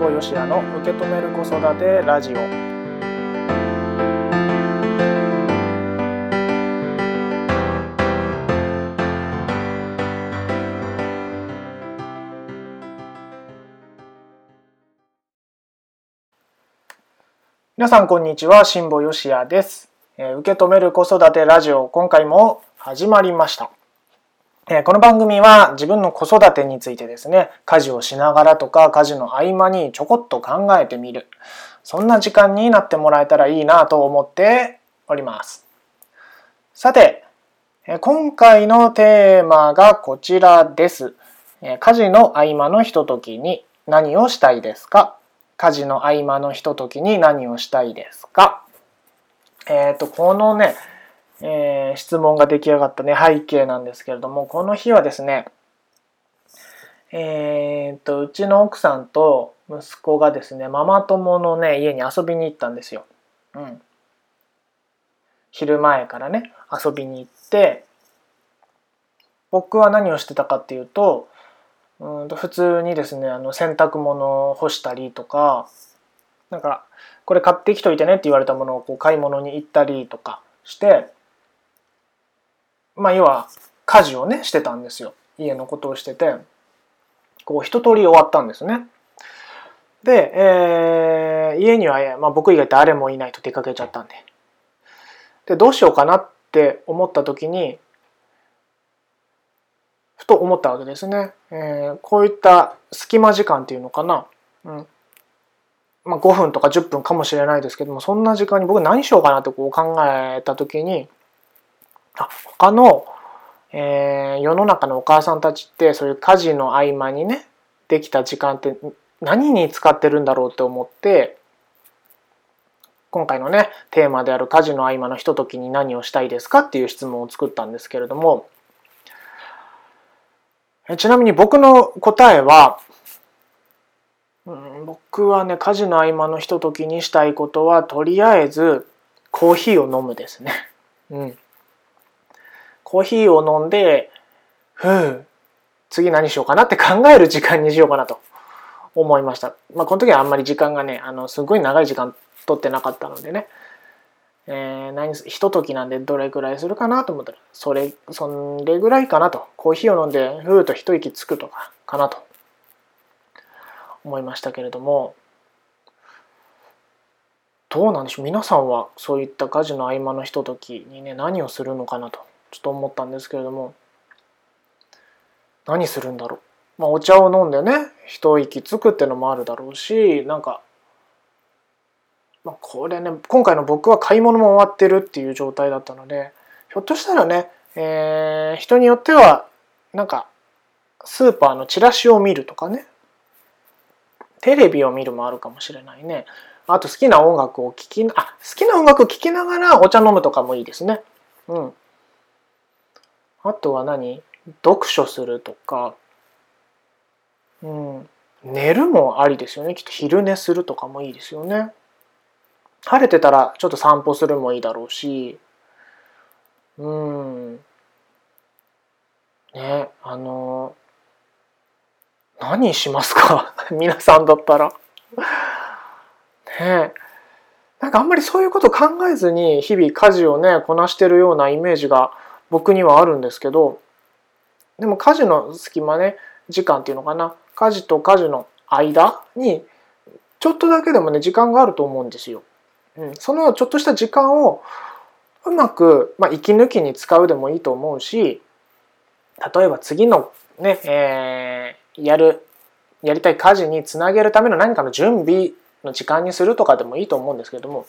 保よしやの受け止める子育てラジオ。皆さんこんにちは。辛坊よしやです、えー、受け止める子育てラジオ今回も始まりました、え、この番組は自分の子育てについてですね家事をしながらとか家事の合間にちょこっと考えてみる。そんな時間になってもらえたらいいなと思っております。さて今回のテーマがこちらです。家事の合間のひとときに何をしたいですか？家事の合間のひとときに何をしたいですか？えっ、ー、と、このね、えー、質問が出来上がったね、背景なんですけれども、この日はですね、えっ、と、うちの奥さんと息子がですね、ママ友のね、家に遊びに行ったんですよ。うん。昼前からね、遊びに行って、僕は何をしてたかっていうと、うんと普通にですねあの洗濯物を干したりとかなんかこれ買ってきといてねって言われたものをこう買い物に行ったりとかしてまあ要は家事をねしてたんですよ。家のことをしてて。こう一通り終わったんですね。で、えー、家には、まあ、僕以外誰もいないと出かけちゃったんで。でどうしようかなって思った時にふと思ったわけですね。えー、こういった隙間時間っていうのかな、うん。まあ、5分とか10分かもしれないですけどもそんな時間に僕何しようかなってこう考えた時にあ他の、えー、世の中のお母さんたちってそういう家事の合間にねできた時間って何に使ってるんだろうって思って今回のねテーマである家事の合間のひとときに何をしたいですかっていう質問を作ったんですけれどもちなみに僕の答えは、うん、僕はね家事の合間のひとときにしたいことはとりあえずコーヒーを飲むですね。うん、コーヒーを飲んでふう次何しようかなって考える時間にしようかなと思いました。まあこの時はあんまり時間がねあのすごい長い時間取ってなかったのでね。えー、何ひとときなんでどれぐらいするかなと思ったらそれそれぐらいかなと。コーヒーを飲んでふーっと一息つくとかかなと思いましたけれども。どうなんでしょう。皆さんはそういった家事の合間のひとときにね何をするのかなと。ちょっと思ったんですけれども。何するんだろう。まあお茶を飲んでね一息つくってのもあるだろうしなんかまあ、これね今回の僕は買い物も終わってるっていう状態だったのでひょっとしたらね、えー、人によってはなんかスーパーのチラシを見るとかねテレビを見るもあるかもしれないね。あと好きな音楽を聴きあ好きな音楽を聴きながらお茶飲むとかもいいですね。うん。あとは何？読書するとか。うん。寝るもありですよね。きっと昼寝するとかもいいですよね。晴れてたらちょっと散歩するもいいだろうし。うん。ねあの何しますか？皆さんだったら。ね。なんかあんまりそういうこと考えずに日々家事をねこなしてるようなイメージが僕にはあるんですけどでも家事の隙間ね時間っていうのかな。家事と家事の間にちょっとだけでもね時間があると思うんですよ。うん、そのちょっとした時間をうまく、まあ、息抜きに使うでもいいと思うし例えば次のね、えー、やるやりたい家事につなげるための何かの準備の時間にするとかでもいいと思うんですけども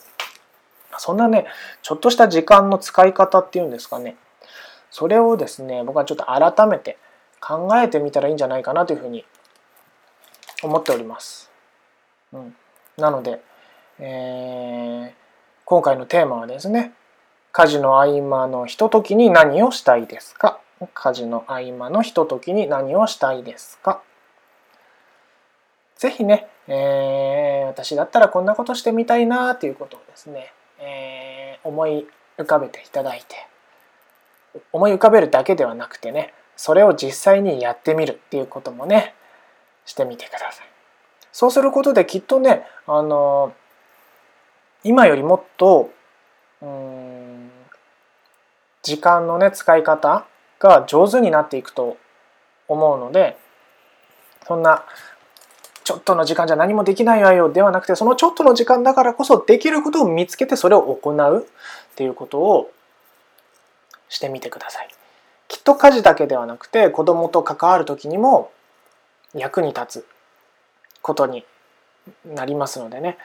そんなねちょっとした時間の使い方っていうんですかね。それをですね僕はちょっと改めて考えてみたらいいんじゃないかなというふうに思っております。うん、なのでえー、今回のテーマはですね家事の合間のひとときに何をしたいですか？家事の合間のひとときに何をしたいですか？ぜひね、えー、私だったらこんなことしてみたいなということをですね、えー、思い浮かべていただいて思い浮かべるだけではなくてねそれを実際にやってみるっていうこともねしてみてください。そうすることできっとねあの今よりもっとうん時間のね使い方が上手になっていくと思うのでそんなちょっとの時間じゃ何もできないわよではなくてそのちょっとの時間だからこそできることを見つけてそれを行うっていうことをしてみてください。きっと家事だけではなくて子供と関わる時にも役に立つことになりますのでね、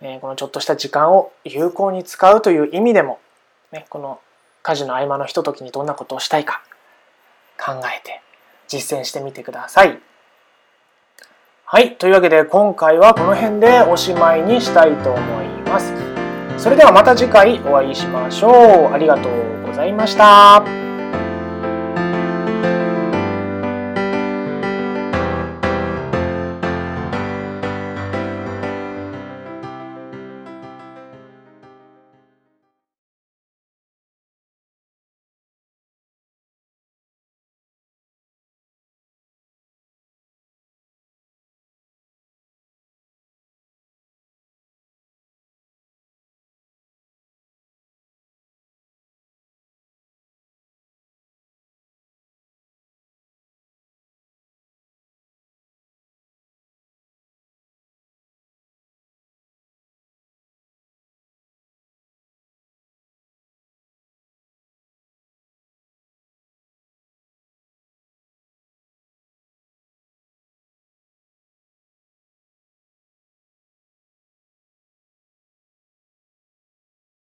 えこのちょっとした時間を有効に使うという意味でも、ね、この家事の合間のひとときにどんなことをしたいか考えて実践してみてください。はい。というわけで今回はこの辺でおしまいにしたいと思います。それではまた次回お会いしましょう。ありがとうございました。